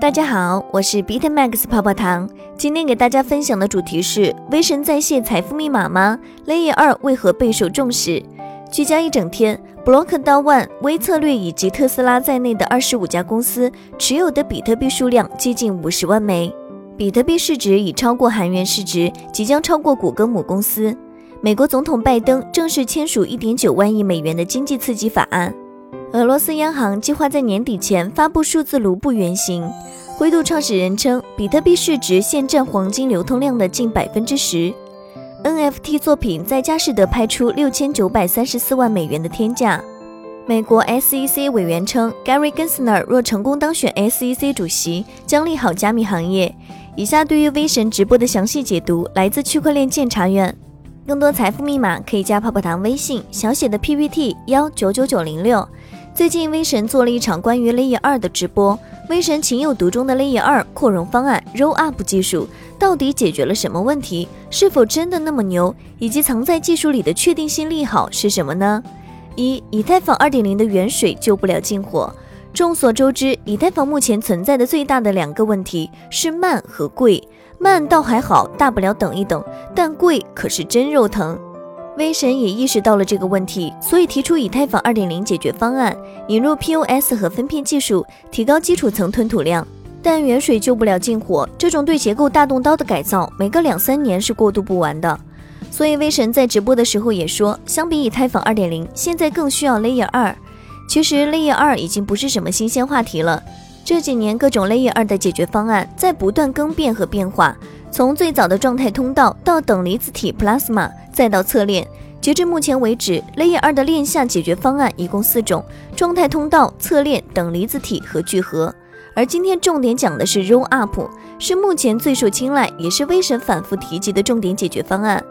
大家好，我是 BitMax 泡泡糖。今天给大家分享的主题是：威神在线财富密码吗？Layer 二为何备受重视？聚焦一整天，Block 到 One、微策略以及特斯拉在内的二十五家公司持有的比特币数量接近五十万枚，比特币市值已超过韩元市值，即将超过谷歌母公司。美国总统拜登正式签署一点九万亿美元的经济刺激法案。俄罗斯央行计划在年底前发布数字卢布原型。灰度创始人称，比特币市值现占黄金流通量的近百分之十。NFT 作品在佳士得拍出六千九百三十四万美元的天价。美国 SEC 委员称，Gary Gensler 若成功当选 SEC 主席，将利好加密行业。以下对于 V 神直播的详细解读来自区块链鉴察院。更多财富密码可以加泡泡糖微信小写的 PPT 幺九九九零六。最近，威神做了一场关于 Layer 二的直播。威神情有独钟的 Layer 二扩容方案 Roll Up 技术到底解决了什么问题？是否真的那么牛？以及藏在技术里的确定性利好是什么呢？一，以太坊二点零的远水救不了近火。众所周知，以太坊目前存在的最大的两个问题是慢和贵。慢倒还好，大不了等一等，但贵可是真肉疼。威神也意识到了这个问题，所以提出以太坊2.0解决方案，引入 POS 和分片技术，提高基础层吞吐量。但远水救不了近火，这种对结构大动刀的改造，每隔两三年是过渡不完的。所以威神在直播的时候也说，相比以太坊2.0，现在更需要 Layer 2。其实 Layer 2已经不是什么新鲜话题了，这几年各种 Layer 2的解决方案在不断更变和变化。从最早的状态通道到等离子体 Plasma，再到侧链，截至目前为止，Layer 2的链下解决方案一共四种：状态通道、侧链、等离子体和聚合。而今天重点讲的是 Roll Up，是目前最受青睐，也是威神反复提及的重点解决方案。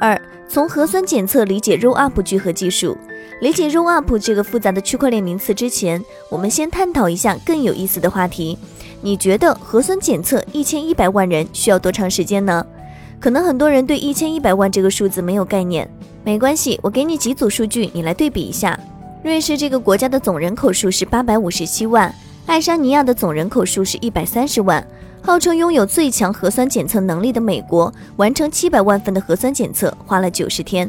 二，从核酸检测理解 Roll Up 聚合技术。理解 Roll Up 这个复杂的区块链名词之前，我们先探讨一下更有意思的话题。你觉得核酸检测一千一百万人需要多长时间呢？可能很多人对一千一百万这个数字没有概念，没关系，我给你几组数据，你来对比一下。瑞士这个国家的总人口数是八百五十七万，爱沙尼亚的总人口数是一百三十万，号称拥有最强核酸检测能力的美国，完成七百万份的核酸检测花了九十天。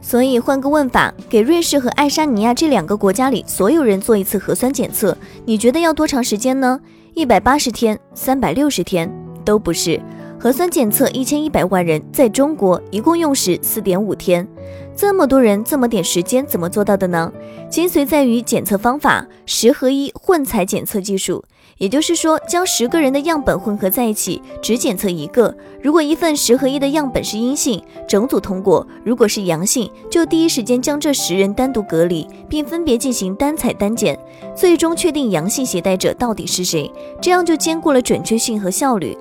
所以换个问法，给瑞士和爱沙尼亚这两个国家里所有人做一次核酸检测，你觉得要多长时间呢？一百八十天、三百六十天都不是。核酸检测一千一百万人，在中国一共用时四点五天。这么多人，这么点时间，怎么做到的呢？精髓在于检测方法——十合一混采检测技术。也就是说，将十个人的样本混合在一起，只检测一个。如果一份十合一的样本是阴性，整组通过；如果是阳性，就第一时间将这十人单独隔离，并分别进行单采单检，最终确定阳性携带者到底是谁。这样就兼顾了准确性和效率。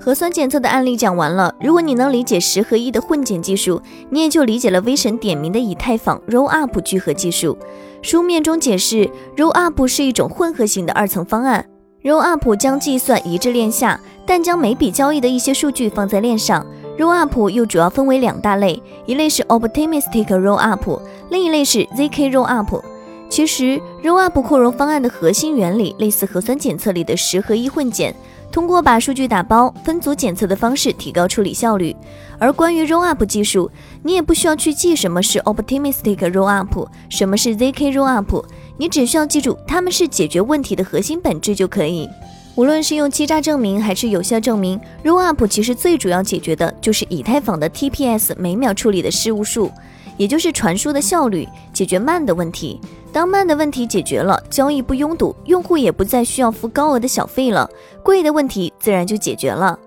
核酸检测的案例讲完了，如果你能理解十合一的混检技术，你也就理解了威神点名的以太坊 Roll Up 聚合技术。书面中解释，Roll Up 是一种混合型的二层方案。Roll Up 将计算一致链下，但将每笔交易的一些数据放在链上。Roll Up 又主要分为两大类，一类是 Optimistic Roll Up，另一类是 zk Roll Up。其实 Roll Up 扩容方案的核心原理类似核酸检测里的十合一混检，通过把数据打包、分组检测的方式提高处理效率。而关于 Roll Up 技术，你也不需要去记什么是 Optimistic Roll Up，什么是 zk Roll Up。你只需要记住，它们是解决问题的核心本质就可以。无论是用欺诈证明还是有效证明，Roll Up 其实最主要解决的就是以太坊的 TPS 每秒处理的事务数，也就是传输的效率，解决慢的问题。当慢的问题解决了，交易不拥堵，用户也不再需要付高额的小费了，贵的问题自然就解决了。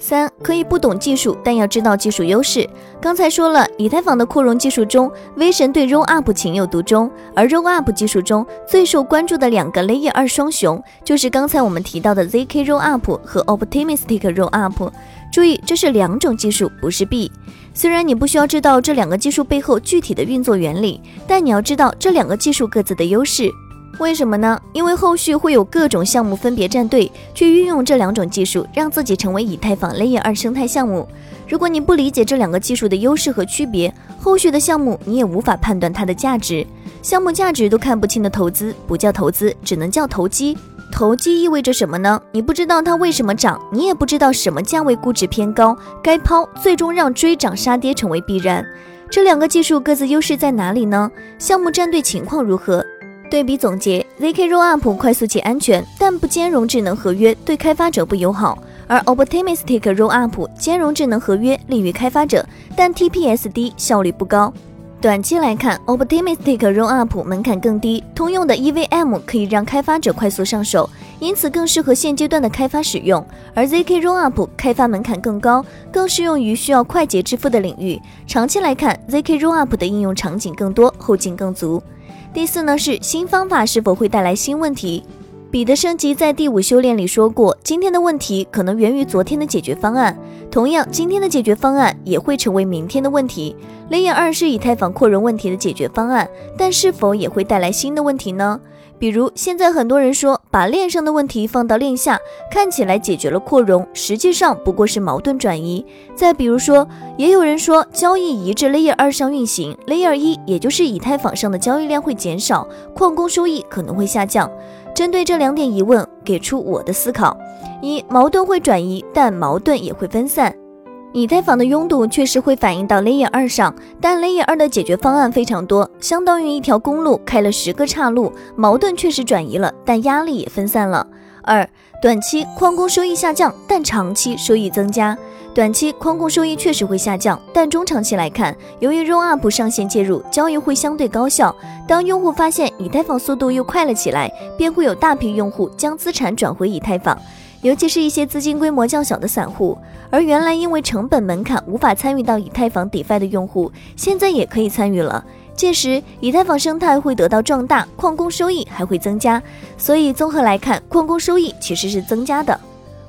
三可以不懂技术，但要知道技术优势。刚才说了，以太坊的扩容技术中，威神对 Roll Up 情有独钟。而 Roll Up 技术中最受关注的两个 Layer 二双雄，就是刚才我们提到的 zk Roll Up 和 Optimistic Roll Up。注意，这是两种技术，不是币。虽然你不需要知道这两个技术背后具体的运作原理，但你要知道这两个技术各自的优势。为什么呢？因为后续会有各种项目分别站队，去运用这两种技术，让自己成为以太坊 Layer 二生态项目。如果你不理解这两个技术的优势和区别，后续的项目你也无法判断它的价值。项目价值都看不清的投资，不叫投资，只能叫投机。投机意味着什么呢？你不知道它为什么涨，你也不知道什么价位估值偏高，该抛，最终让追涨杀跌成为必然。这两个技术各自优势在哪里呢？项目站队情况如何？对比总结：zk rollup 快速且安全，但不兼容智能合约，对开发者不友好；而 optimistic rollup 兼容智能合约，利于开发者，但 TPS 低，效率不高。短期来看，optimistic rollup 门槛更低，通用的 EVM 可以让开发者快速上手，因此更适合现阶段的开发使用；而 zk rollup 开发门槛更高，更适用于需要快捷支付的领域。长期来看，zk rollup 的应用场景更多，后劲更足。第四呢是新方法是否会带来新问题？彼得升级在第五修炼里说过，今天的问题可能源于昨天的解决方案，同样今天的解决方案也会成为明天的问题。雷眼二是以太坊扩容问题的解决方案，但是否也会带来新的问题呢？比如现在很多人说把链上的问题放到链下，看起来解决了扩容，实际上不过是矛盾转移。再比如说，也有人说交易移至 Layer 二上运行，Layer 一也就是以太坊上的交易量会减少，矿工收益可能会下降。针对这两点疑问，给出我的思考：一、矛盾会转移，但矛盾也会分散。以太坊的拥堵确实会反映到 Layer 二上，但 Layer 二的解决方案非常多，相当于一条公路开了十个岔路，矛盾确实转移了，但压力也分散了。二、短期矿工收益下降，但长期收益增加。短期矿工收益确实会下降，但中长期来看，由于 Rollup 上线介入，交易会相对高效。当用户发现以太坊速度又快了起来，便会有大批用户将资产转回以太坊。尤其是一些资金规模较小的散户，而原来因为成本门槛无法参与到以太坊 DeFi 的用户，现在也可以参与了。届时，以太坊生态会得到壮大，矿工收益还会增加。所以综合来看，矿工收益其实是增加的。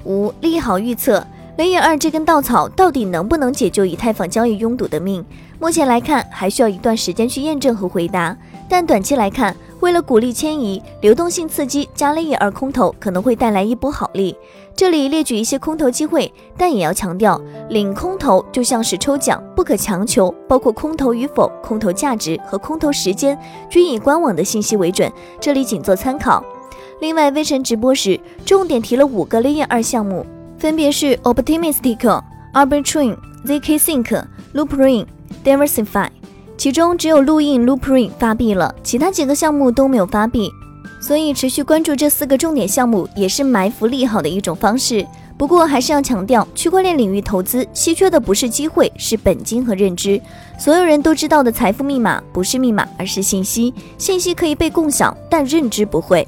五利好预测，Layer 二这根稻草到底能不能解救以太坊交易拥堵的命？目前来看，还需要一段时间去验证和回答。但短期来看，为了鼓励迁移、流动性刺激，加 Layer 二空投可能会带来一波好利。这里列举一些空投机会，但也要强调，领空投就像是抽奖，不可强求。包括空投与否、空投价值和空投时间，均以官网的信息为准，这里仅做参考。另外，微神直播时重点提了五个 Layer 二项目，分别是 Optimistic、Arbitrum、zk Sync、Loopring、Diversify。其中只有录印 Loopring 发币了，其他几个项目都没有发币，所以持续关注这四个重点项目也是埋伏利好的一种方式。不过还是要强调，区块链领域投资稀缺的不是机会，是本金和认知。所有人都知道的财富密码不是密码，而是信息。信息可以被共享，但认知不会。